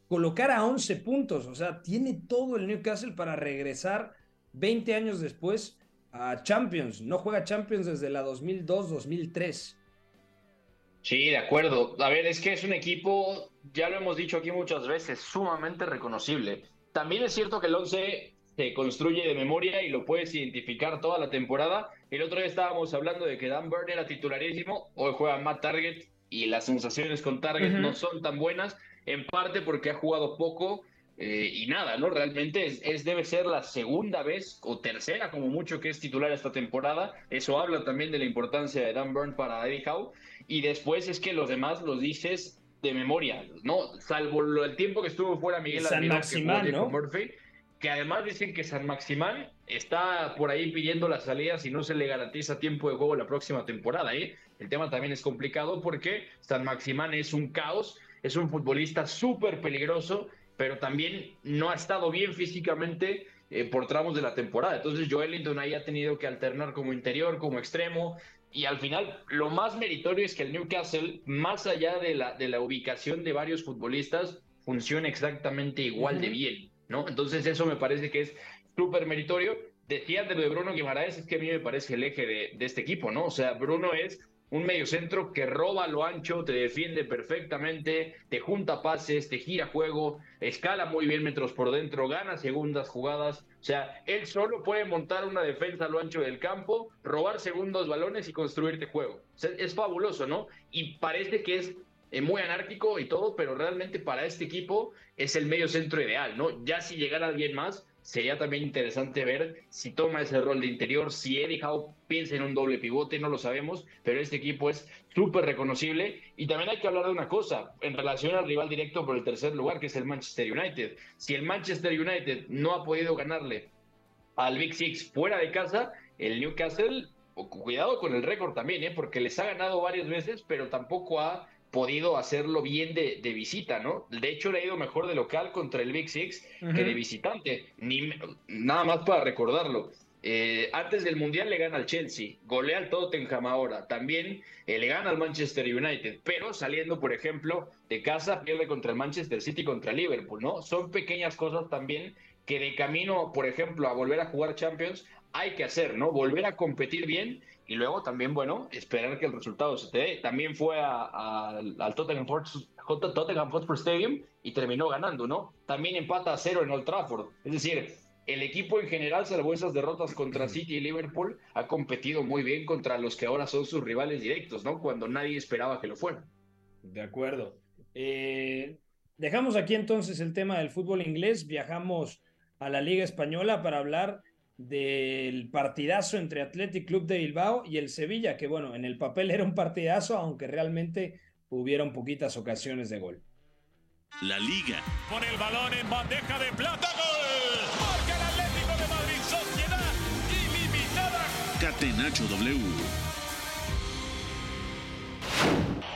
colocar a 11 puntos. O sea, tiene todo el Newcastle para regresar 20 años después a Champions. No juega Champions desde la 2002-2003. Sí, de acuerdo. A ver, es que es un equipo, ya lo hemos dicho aquí muchas veces, sumamente reconocible. También es cierto que el 11 se construye de memoria y lo puedes identificar toda la temporada. El otro día estábamos hablando de que Dan Burn era titularísimo, hoy juega Matt Target y las sensaciones con Target no son tan buenas, en parte porque ha jugado poco Eh, y nada, ¿no? Realmente es, es, debe ser la segunda vez o tercera como mucho que es titular esta temporada. Eso habla también de la importancia de Dan Burn para Eddie Howe. Y después es que los demás los dices de memoria, ¿no? Salvo el tiempo que estuvo fuera Miguel San Almirón, Maximán, que, ¿no? Murphy, que además dicen que San Maximán está por ahí pidiendo la salida si no se le garantiza tiempo de juego la próxima temporada, ¿eh? El tema también es complicado porque San Maximán es un caos, es un futbolista súper peligroso, pero también no ha estado bien físicamente eh, por tramos de la temporada. Entonces Joelinton ahí ha tenido que alternar como interior, como extremo, y al final lo más meritorio es que el Newcastle, más allá de la, de la ubicación de varios futbolistas, funciona exactamente igual uh -huh. de bien, ¿no? Entonces eso me parece que es súper meritorio. Decía de Bruno Guimaraes, es que a mí me parece el eje de, de este equipo, ¿no? O sea, Bruno es un mediocentro que roba lo ancho, te defiende perfectamente, te junta pases, te gira juego, escala muy bien metros por dentro, gana segundas jugadas. O sea, él solo puede montar una defensa a lo ancho del campo, robar segundos balones y construirte juego. Es fabuloso, ¿no? Y parece que es eh, muy anárquico y todo, pero realmente para este equipo es el medio centro ideal, ¿no? Ya si llegara alguien más, sería también interesante ver si toma ese rol de interior, si Eddie Howe piensa en un doble pivote, no lo sabemos, pero este equipo es súper reconocible y también hay que hablar de una cosa en relación al rival directo por el tercer lugar, que es el Manchester United. Si el Manchester United no ha podido ganarle al Big Six fuera de casa, el Newcastle, cuidado con el récord también, ¿eh? porque les ha ganado varias veces, pero tampoco ha podido hacerlo bien de, de, visita, ¿no? De hecho, le ha ido mejor de local contra el Big Six uh -huh. que de visitante. Ni, nada más para recordarlo. Eh, antes del Mundial le gana al Chelsea, golea al Tottenham ahora, también eh, le gana al Manchester United, pero saliendo, por ejemplo, de casa pierde contra el Manchester City, contra el Liverpool, ¿no? Son pequeñas cosas también que de camino, por ejemplo, a volver a jugar Champions, hay que hacer, ¿no? Volver a competir bien y luego también, bueno, esperar que el resultado se te dé. También fue a, a, al Tottenham Hotspur, Tottenham Hotspur Stadium y terminó ganando, ¿no? También empata a cero en Old Trafford. Es decir, el equipo en general, salvo esas derrotas contra City y Liverpool, ha competido muy bien contra los que ahora son sus rivales directos, ¿no? Cuando nadie esperaba que lo fueran. De acuerdo. Eh, dejamos aquí entonces el tema del fútbol inglés, viajamos a la Liga Española para hablar del partidazo entre Athletic Club de Bilbao y el Sevilla, que bueno, en el papel era un partidazo, aunque realmente hubieron poquitas ocasiones de gol. La Liga. Con el balón en bandeja de plata, gol. Marca el Atlético de Madrid, sociedad ilimitada. Catenacho W.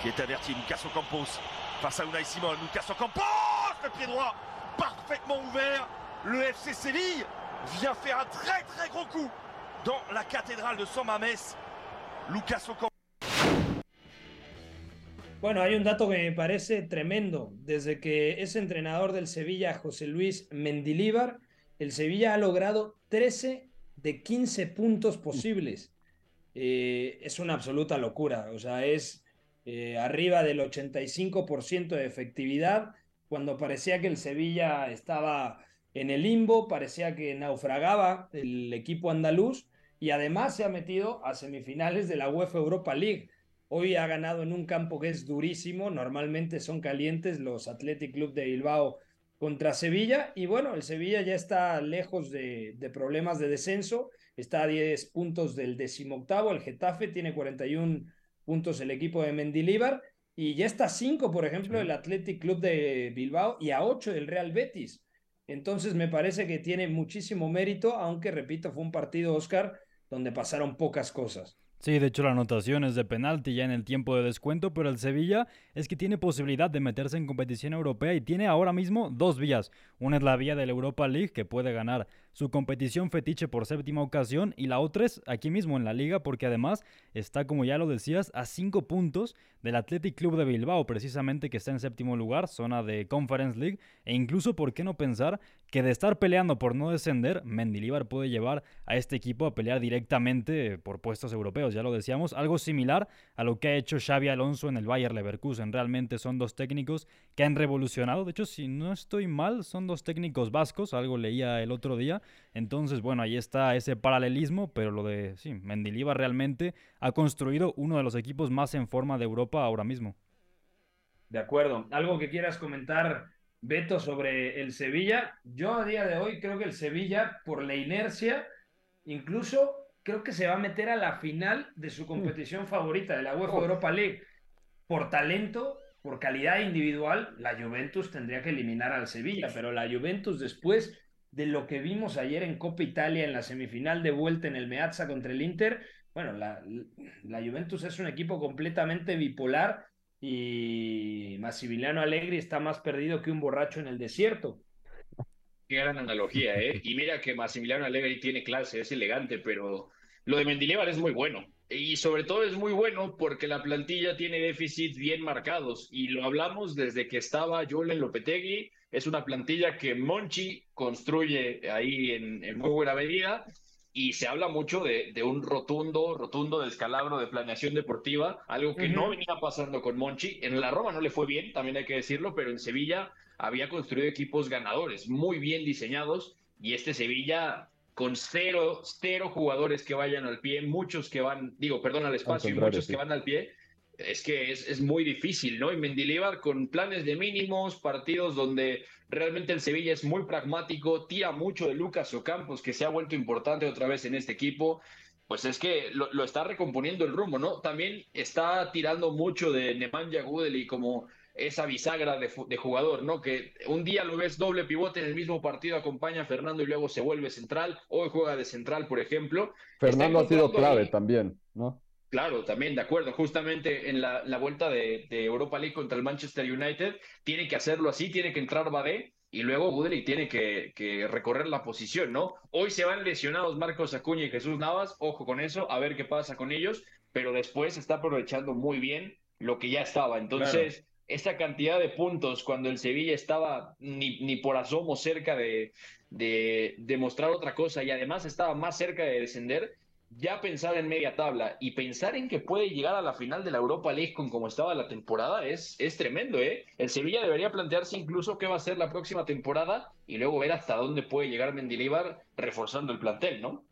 Qui est averti, Lucas Ocampos face à Unai Simon. Lucas Ocampos, le pied droit, parfaitement ouvert. Le FC Séville vient faire un très très gros coup dans la cathédrale de San Mamés. Lucas Ocampos. Bueno, hay un dato que me parece tremendo. Desde que es entrenador del Sevilla, José Luis Mendilíbar, el Sevilla ha logrado 13 de 15 puntos posibles. Eh, es una absoluta locura. O sea, es eh, arriba del 85% de efectividad. Cuando parecía que el Sevilla estaba en el limbo, parecía que naufragaba el equipo andaluz y además se ha metido a semifinales de la UEFA Europa League. Hoy ha ganado en un campo que es durísimo, normalmente son calientes los Athletic Club de Bilbao contra Sevilla y bueno, el Sevilla ya está lejos de, de problemas de descenso, está a 10 puntos del decimoctavo, el Getafe tiene 41 puntos el equipo de Mendilíbar y ya está a 5, por ejemplo, el Athletic Club de Bilbao y a 8 del Real Betis. Entonces me parece que tiene muchísimo mérito, aunque repito, fue un partido, Oscar, donde pasaron pocas cosas. Sí, de hecho la anotación es de penalti ya en el tiempo de descuento, pero el Sevilla es que tiene posibilidad de meterse en competición europea y tiene ahora mismo dos vías. Una es la vía de la Europa League, que puede ganar su competición fetiche por séptima ocasión, y la otra es aquí mismo en la liga, porque además está, como ya lo decías, a cinco puntos del Athletic Club de Bilbao, precisamente que está en séptimo lugar, zona de Conference League, e incluso, ¿por qué no pensar que de estar peleando por no descender, Mendilibar puede llevar a este equipo a pelear directamente por puestos europeos? ya lo decíamos, algo similar a lo que ha hecho Xavi Alonso en el Bayer Leverkusen. Realmente son dos técnicos que han revolucionado. De hecho, si no estoy mal, son dos técnicos vascos, algo leía el otro día. Entonces, bueno, ahí está ese paralelismo, pero lo de, sí, Mendilibar realmente ha construido uno de los equipos más en forma de Europa ahora mismo. De acuerdo. ¿Algo que quieras comentar Beto, sobre el Sevilla. Yo a día de hoy creo que el Sevilla, por la inercia, incluso creo que se va a meter a la final de su competición favorita, de la UEFA Europa League. Por talento, por calidad individual, la Juventus tendría que eliminar al Sevilla, pero la Juventus después de lo que vimos ayer en Copa Italia en la semifinal de vuelta en el Meazza contra el Inter, bueno, la, la Juventus es un equipo completamente bipolar y Massimiliano Allegri está más perdido que un borracho en el desierto. Qué gran analogía, ¿eh? [LAUGHS] Y mira que Massimiliano Allegri tiene clase, es elegante, pero lo de Mendilibar es muy bueno. Y sobre todo es muy bueno porque la plantilla tiene déficits bien marcados. Y lo hablamos desde que estaba Julen Lopetegui. Es una plantilla que Monchi construye ahí en, en muy buena medida y se habla mucho de, de, un rotundo, rotundo descalabro de planeación deportiva, algo que uh -huh. no venía pasando con Monchi. En la Roma no le fue bien, también hay que decirlo, pero en Sevilla había construido equipos ganadores, muy bien diseñados, y este Sevilla con cero, cero jugadores que vayan al pie, muchos que van, digo, perdón, al espacio, y muchos sí. que van al pie, es que es, es, muy difícil, ¿no? Y Mendilibar con planes de mínimos, partidos donde realmente el Sevilla es muy pragmático, tira mucho de Lucas Ocampos, que se ha vuelto importante otra vez en este equipo, pues es que lo, lo está recomponiendo el rumbo, ¿no? También está tirando mucho de Nemanja Gudeli como esa bisagra de, de, jugador, ¿no? Que un día lo ves doble pivote en el mismo partido, acompaña a Fernando y luego se vuelve central, hoy juega de central, por ejemplo. Fernando ha sido clave ahí... también, ¿no? Claro, también de acuerdo. Justamente en la, la vuelta de, de, Europa League contra el Manchester United, tiene que hacerlo así, tiene que entrar Badé y luego Gudeli tiene que, que, recorrer la posición, ¿no? Hoy se van lesionados Marcos Acuña y Jesús Navas, ojo con eso, a ver qué pasa con ellos, pero después está aprovechando muy bien lo que ya estaba. Entonces, claro. esa cantidad de puntos cuando el Sevilla estaba ni, ni por asomo cerca de, de, de mostrar otra cosa y además estaba más cerca de descender, ya pensar en media tabla y pensar en que puede llegar a la final de la Europa League con como estaba la temporada es, es tremendo, ¿eh? El Sevilla debería plantearse incluso qué va a ser la próxima temporada y luego ver hasta dónde puede llegar Mendilibar reforzando el plantel, ¿no?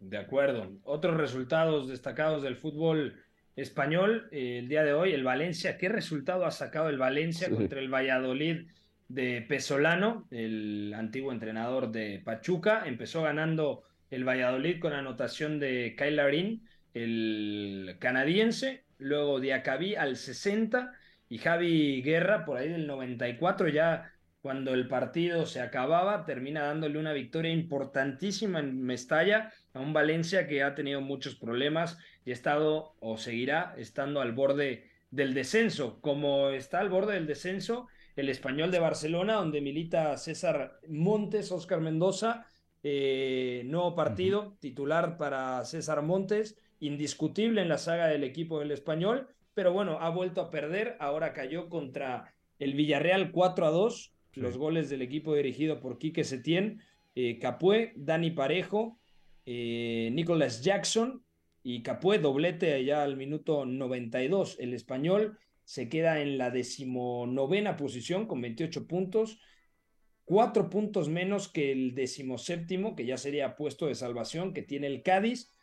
De acuerdo. Otros resultados destacados del fútbol español eh, el día de hoy, el Valencia. ¿Qué resultado ha sacado el Valencia sí. contra el Valladolid de Pesolano, el antiguo entrenador de Pachuca? Empezó ganando el Valladolid con anotación de Kyle Larin, el canadiense, luego Diacabí al 60 y Javi Guerra por ahí del 94 ya cuando el partido se acababa termina dándole una victoria importantísima en Mestalla a un Valencia que ha tenido muchos problemas y ha estado o seguirá estando al borde del descenso, como está al borde del descenso el español de Barcelona donde milita César Montes, Oscar Mendoza, eh, nuevo partido, uh -huh. titular para César Montes, indiscutible en la saga del equipo del español, pero bueno, ha vuelto a perder, ahora cayó contra el Villarreal 4 a 2, sí. los goles del equipo dirigido por Quique Setién, eh, Capué, Dani Parejo, eh, Nicolas Jackson y Capué, doblete allá al minuto 92, el español se queda en la decimonovena posición con 28 puntos, cuatro puntos menos que el decimoséptimo, que ya sería puesto de salvación, que tiene el Cádiz.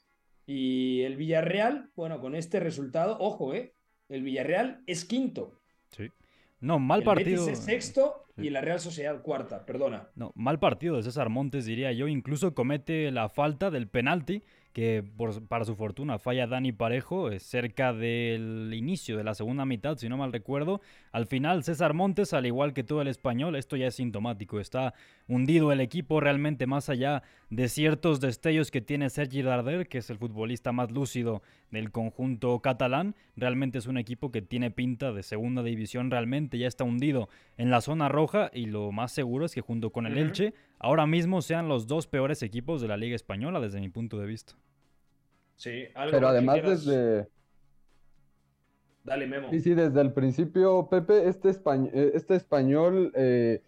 Y el Villarreal, bueno, con este resultado, ojo, ¿eh? El Villarreal es quinto. Sí. No, mal el partido. Betis es sexto sí. y la Real Sociedad cuarta, perdona. No, mal partido de César Montes, diría yo. Incluso comete la falta del penalti que por, para su fortuna falla Dani Parejo eh, cerca del inicio de la segunda mitad, si no mal recuerdo. Al final César Montes, al igual que todo el español, esto ya es sintomático, está hundido el equipo realmente más allá de ciertos destellos que tiene Sergi Darder, que es el futbolista más lúcido del conjunto catalán. Realmente es un equipo que tiene pinta de segunda división, realmente ya está hundido en la zona roja y lo más seguro es que junto con el uh -huh. Elche ahora mismo sean los dos peores equipos de la Liga Española desde mi punto de vista. Sí, algo Pero además quieras... desde... Dale, Memo. Sí, sí, desde el principio, Pepe, este, españ este español eh,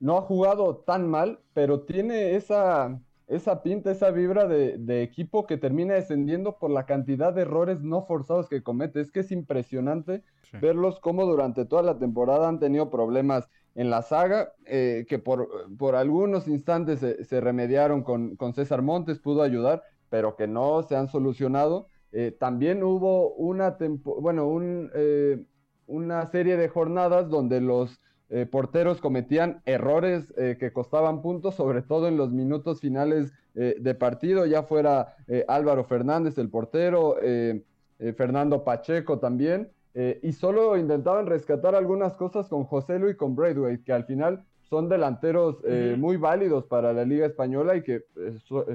no ha jugado tan mal, pero tiene esa, esa pinta, esa vibra de, de, equipo que termina descendiendo por la cantidad de errores no forzados que comete. Es que es impresionante sí. verlos como durante toda la temporada han tenido problemas en la saga, eh, que por, por, algunos instantes se, se remediaron con, con César Montes, pudo ayudar, pero que no se han solucionado. Eh, también hubo una, bueno, un, eh, una serie de jornadas donde los eh, porteros cometían errores eh, que costaban puntos, sobre todo en los minutos finales eh, de partido, ya fuera Álvaro Fernández, el portero, Fernando Pacheco también, y solo intentaban rescatar algunas cosas con José Luis y con Braithwaite, que al final son delanteros muy válidos para la Liga Española y que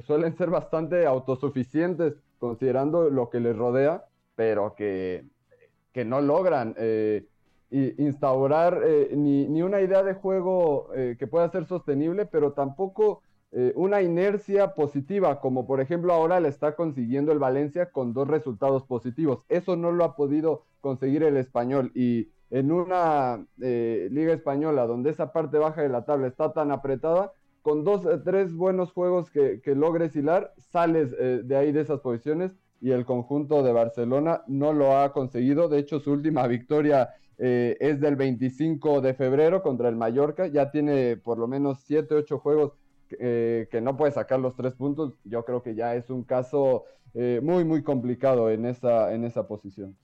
suelen ser bastante autosuficientes considerando lo que les rodea, pero que, que no logran instaurar eh, ni, ni, una idea de juego eh, que pueda ser sostenible, pero tampoco eh, una inercia positiva, como por ejemplo ahora le está consiguiendo el Valencia con dos resultados positivos. Eso no lo ha podido conseguir el español y en una liga española donde esa parte baja de la tabla está tan apretada, con dos, tres buenos juegos que, que logres hilar, sales de ahí de esas posiciones y el conjunto de Barcelona no lo ha conseguido. De hecho, su última victoria eh, es del 25 de febrero contra el Mallorca, ya tiene por lo menos 7, 8 juegos eh, que no puede sacar los tres puntos, yo creo que ya es un caso eh, muy, muy complicado en esa, en esa posición.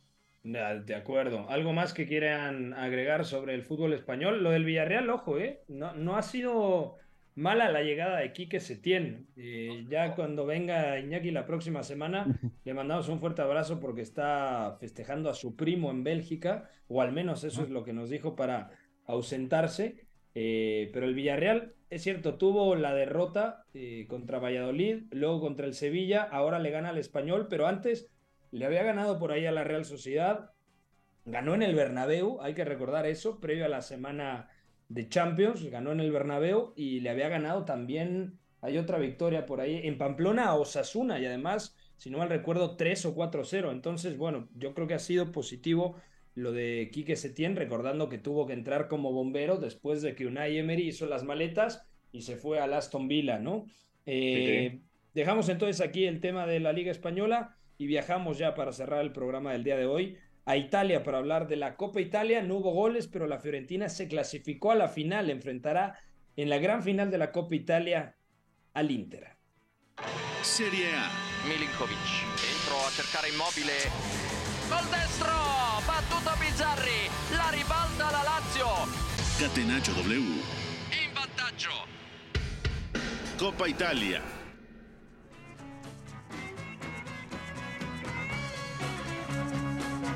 De acuerdo. ¿Algo más que quieran agregar sobre el fútbol español? Lo del Villarreal, ojo, ¿eh? No, no ha sido mala la llegada de Quique Setién. Eh, ya cuando venga Iñaki la próxima semana, [LAUGHS] le mandamos un fuerte abrazo porque está festejando a su primo en Bélgica, o al menos eso es lo que nos dijo para ausentarse. Eh, pero el Villarreal, es cierto, tuvo la derrota eh, contra Valladolid, luego contra el Sevilla, ahora le gana al español, pero antes le había ganado por ahí a la Real Sociedad, ganó en el Bernabéu, hay que recordar eso, previo a la semana de Champions, ganó en el Bernabéu y le había ganado también, hay otra victoria por ahí, en Pamplona a Osasuna y además, si no mal recuerdo, 3 o 4-0. Entonces, bueno, yo creo que ha sido positivo lo de Quique Setién, recordando que tuvo que entrar como bombero después de que Unai Emery hizo las maletas y se fue al Aston Villa, ¿no? Eh, dejamos entonces aquí el tema de la Liga Española y viajamos ya para cerrar el programa del día de hoy a Italia para hablar de la Copa Italia. No hubo goles, pero la Fiorentina se clasificó a la final. Enfrentará en la gran final de la Copa Italia al Inter. Serie A. Milinkovic. Entro a cercare immobile. Col destro. Battuto Bizzarri. La ribalta la Lazio. Catenaccio W. In vantaggio. Coppa Italia.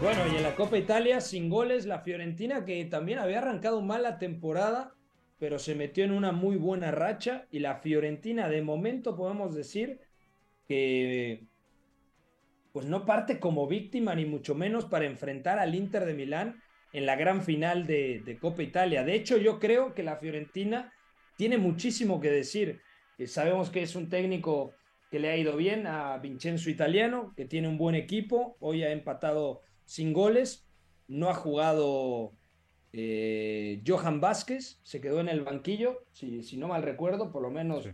Bueno, y en la Copa Italia, sin goles, la Fiorentina, que también había arrancado mal la temporada, pero se metió en una muy buena racha. Y la Fiorentina, de momento, podemos decir que pues no parte como víctima, ni mucho menos para enfrentar al Inter de Milán en la gran final de, Copa Italia. De hecho, yo creo que la Fiorentina tiene muchísimo que decir. Eh, sabemos que es un técnico que le ha ido bien a Vincenzo Italiano, que tiene un buen equipo. Hoy ha empatado sin goles. No ha jugado eh, Johan Vázquez, se quedó en el banquillo, si, si no mal recuerdo, por lo menos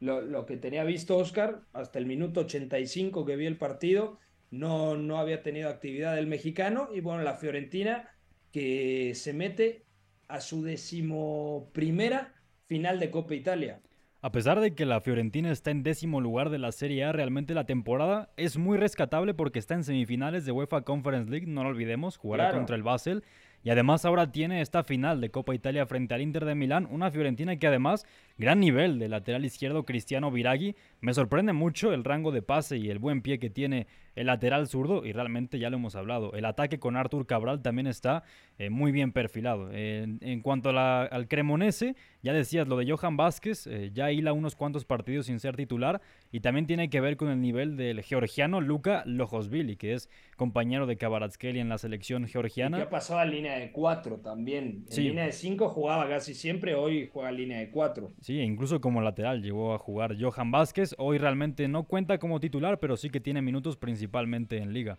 lo, que tenía visto Oscar, hasta el minuto 85 que vi el partido, no, no había tenido actividad el mexicano. Y bueno, la Fiorentina que se mete a su decimoprimera final de Copa Italia. A pesar de que la Fiorentina está en décimo lugar de la Serie A, realmente la temporada es muy rescatable porque está en semifinales de UEFA Conference League, no lo olvidemos, jugará contra el Basel. Y además ahora tiene esta final de Copa Italia frente al Inter de Milán, una Fiorentina que además, gran nivel de lateral izquierdo Cristiano Viraghi. Me sorprende mucho el rango de pase y el buen pie que tiene el lateral zurdo y realmente ya lo hemos hablado. El ataque con Artur Cabral también está eh, muy bien perfilado. en cuanto al Cremonese, ya decías lo de Johan Vázquez, eh, ya hila unos cuantos partidos sin ser titular y también tiene que ver con el nivel del georgiano Luka Lojosvili, que es compañero de Kvaratskhelia en la selección georgiana. Y ha pasado a línea de cuatro también. En línea de cinco jugaba casi siempre, hoy juega en línea de cuatro. Sí, incluso como lateral llegó a jugar Johan Vázquez. Hoy realmente no cuenta como titular, pero sí que tiene minutos principalmente en liga.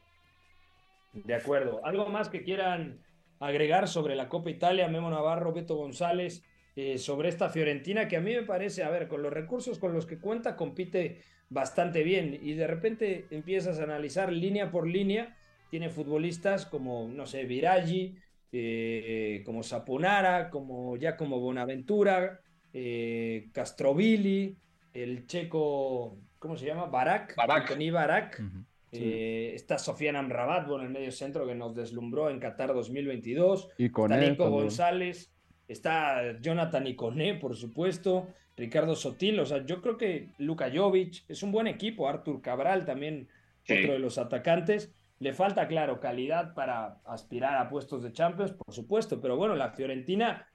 De acuerdo. ¿Algo más que quieran agregar sobre la Copa Italia? Memo Navarro, Beto González, eh, sobre esta Fiorentina que a mí me parece, a ver, con los recursos con los que cuenta, compite bastante bien y de repente empiezas a analizar línea por línea, tiene futbolistas como, no sé, Viraggi, eh, como Saponara, como ya como Bonaventura, eh, Castrovilli, el checo, ¿cómo se llama? Barak, Barak. Barak. Eh, está Sofía Amrabat, en el medio centro que nos deslumbró en Qatar 2022. Y con está Nico González, está Jonathan Iconé, por supuesto, Ricardo Sotil, o sea, yo creo que Luka Jovic es un buen equipo, Artur Cabral también, otro de los atacantes. Le falta, claro, calidad para aspirar a puestos de Champions, por supuesto, pero bueno, la Fiorentina,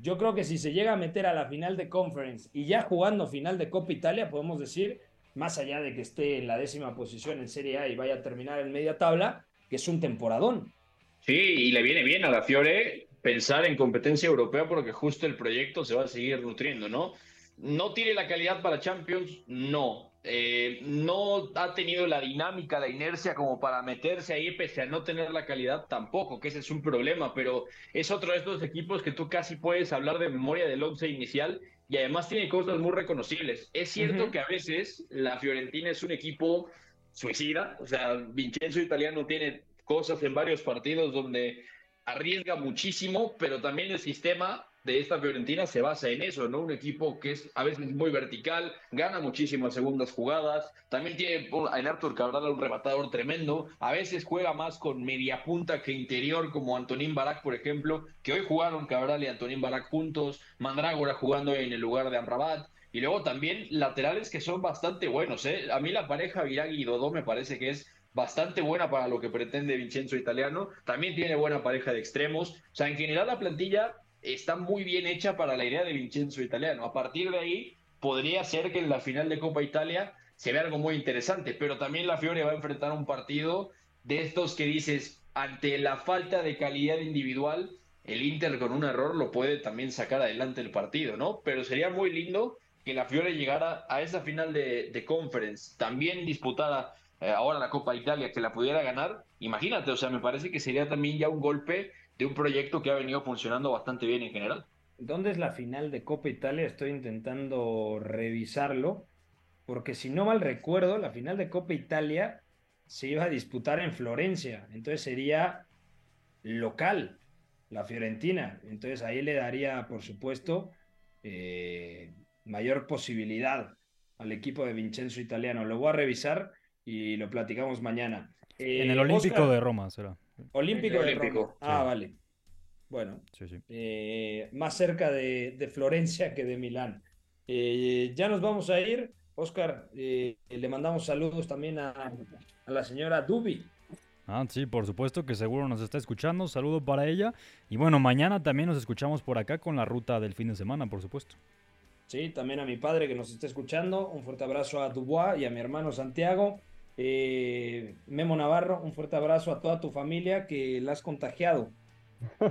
yo creo que si se llega a meter a la final de Conference y ya jugando final de Copa Italia, podemos decir, más allá de que esté en la décima posición en Serie A y vaya a terminar en media tabla, que es un temporadón. Sí, y le viene bien a la Fiore pensar en competencia europea porque justo el proyecto se va a seguir nutriendo, ¿no? ¿No tiene la calidad para Champions? No. Eh, no ha tenido la dinámica, la inercia como para meterse ahí, pese a no tener la calidad tampoco, que ese es un problema, pero es otro de estos equipos que tú casi puedes hablar de memoria del once inicial y además tiene cosas muy reconocibles. Es cierto que a veces la Fiorentina es un equipo suicida, o sea, Vincenzo Italiano tiene cosas en varios partidos donde arriesga muchísimo, pero también el sistema de esta Fiorentina se basa en eso, ¿no? Un equipo que es a veces muy vertical, gana muchísimas segundas jugadas, también tiene en Artur Cabral un rematador tremendo, a veces juega más con media punta que interior, como Antonín Barak, por ejemplo, que hoy jugaron Cabral y Antonín Barak juntos, Mandrágora jugando en el lugar de Amrabat, y luego también laterales que son bastante buenos, ¿eh? A mí la pareja Viragui y Dodó me parece que es bastante buena para lo que pretende Vincenzo Italiano. También tiene buena pareja de extremos. O sea, en general la plantilla está muy bien hecha para la idea de Vincenzo Italiano. A partir de ahí, podría ser que en la final de Copa Italia se vea algo muy interesante, pero también la Fiore va a enfrentar un partido de estos que dices, ante la falta de calidad individual, el Inter con un error lo puede también sacar adelante el partido, ¿no? Pero sería muy lindo que la Fiore llegara a esa final de, de conference, también disputada eh, ahora la Copa Italia, que la pudiera ganar, imagínate, o sea, me parece que sería también ya un golpe de un proyecto que ha venido funcionando bastante bien en general. ¿Dónde es la final de Copa Italia? Estoy intentando revisarlo, porque si no mal recuerdo, la final de Copa Italia se iba a disputar en Florencia, entonces sería local, la Fiorentina, entonces ahí le daría, por supuesto, eh, mayor posibilidad al equipo de Vincenzo Italiano. Lo voy a revisar y lo platicamos mañana. en el eh, Olímpico de Roma será. Olímpico de Roma. Ah, vale. Bueno, eh, más cerca de, Florencia que de Milán. Eh, ya nos vamos a ir. Oscar, le mandamos saludos también a, a, la señora Dubi. Ah, sí, por supuesto que seguro nos está escuchando. Saludo para ella. Y bueno, mañana también nos escuchamos por acá con la ruta del fin de semana, por supuesto. Sí, también a mi padre que nos está escuchando. Un fuerte abrazo a Dubois y a mi hermano Santiago. Eh, Memo Navarro, un fuerte abrazo a toda tu familia que la has contagiado. [LAUGHS]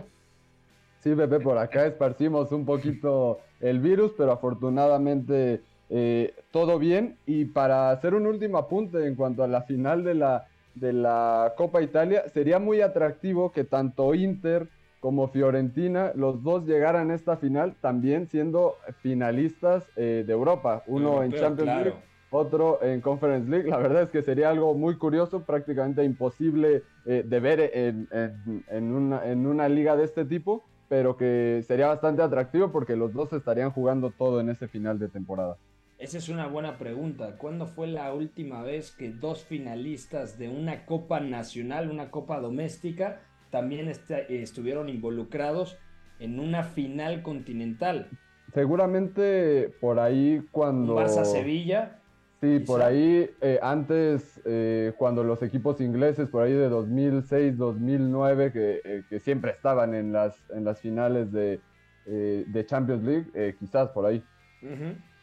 Sí, Pepe, por acá esparcimos un poquito el virus, pero afortunadamente eh, todo bien. Y para hacer un último apunte en cuanto a la final de la, de la Copa Italia, sería muy atractivo que tanto Inter como Fiorentina, los dos llegaran a esta final también siendo finalistas eh, de Europa. Uno en Champions League otro en Conference League. La verdad es que sería algo muy curioso, prácticamente imposible eh, de ver en, una, liga de este tipo, pero que sería bastante atractivo porque los dos estarían jugando todo en ese final de temporada. Esa es una buena pregunta. ¿Cuándo fue la última vez que dos finalistas de una Copa Nacional, una Copa Doméstica, también estuvieron involucrados en una final continental? Seguramente por ahí cuando... Barça-Sevilla Sí, por ahí, eh, antes, eh, cuando los equipos ingleses, por ahí de 2006, 2009, que, eh, que siempre estaban en las, en las finales de, de Champions League, quizás por ahí.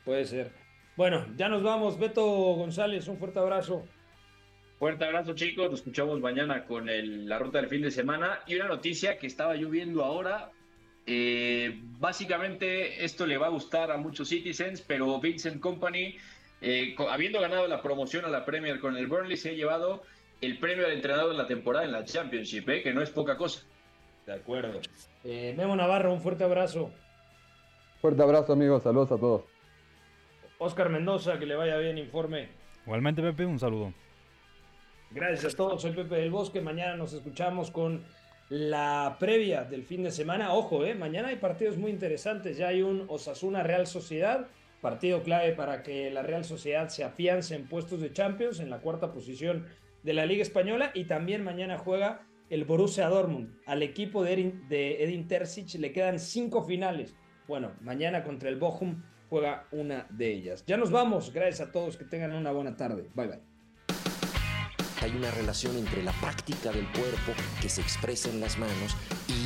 Puede ser. Bueno, ya nos vamos. Beto González, un fuerte abrazo. Fuerte abrazo, chicos. Nos escuchamos mañana con la ruta del fin de semana. Y una noticia que estaba lloviendo ahora. básicamente, esto le va a gustar a muchos citizens, pero Vincent Company eh, habiendo ganado la promoción a la Premier con el Burnley, se ha llevado el premio al entrenador de la temporada en la Championship, ¿eh? que no es poca cosa. De acuerdo. Eh, Memo Navarro, un fuerte abrazo. Fuerte abrazo, amigos. Saludos a todos. Oscar Mendoza, que le vaya bien, informe. Igualmente, Pepe, un saludo. Gracias a todos. Soy Pepe del Bosque. Mañana nos escuchamos con la previa del fin de semana. Ojo, eh, mañana hay partidos muy interesantes. Ya hay un Osasuna Real Sociedad partido clave para que la Real Sociedad se afiance en puestos de Champions, en la cuarta posición de la Liga Española, y también mañana juega el Borussia Dortmund. Al equipo de Edin, de Edin Terzic le quedan cinco finales. Bueno, mañana contra el Bochum juega una de ellas. Ya nos vamos. Gracias a todos. Que tengan una buena tarde. Bye bye. Hay una relación entre la práctica del cuerpo que se expresa en las manos y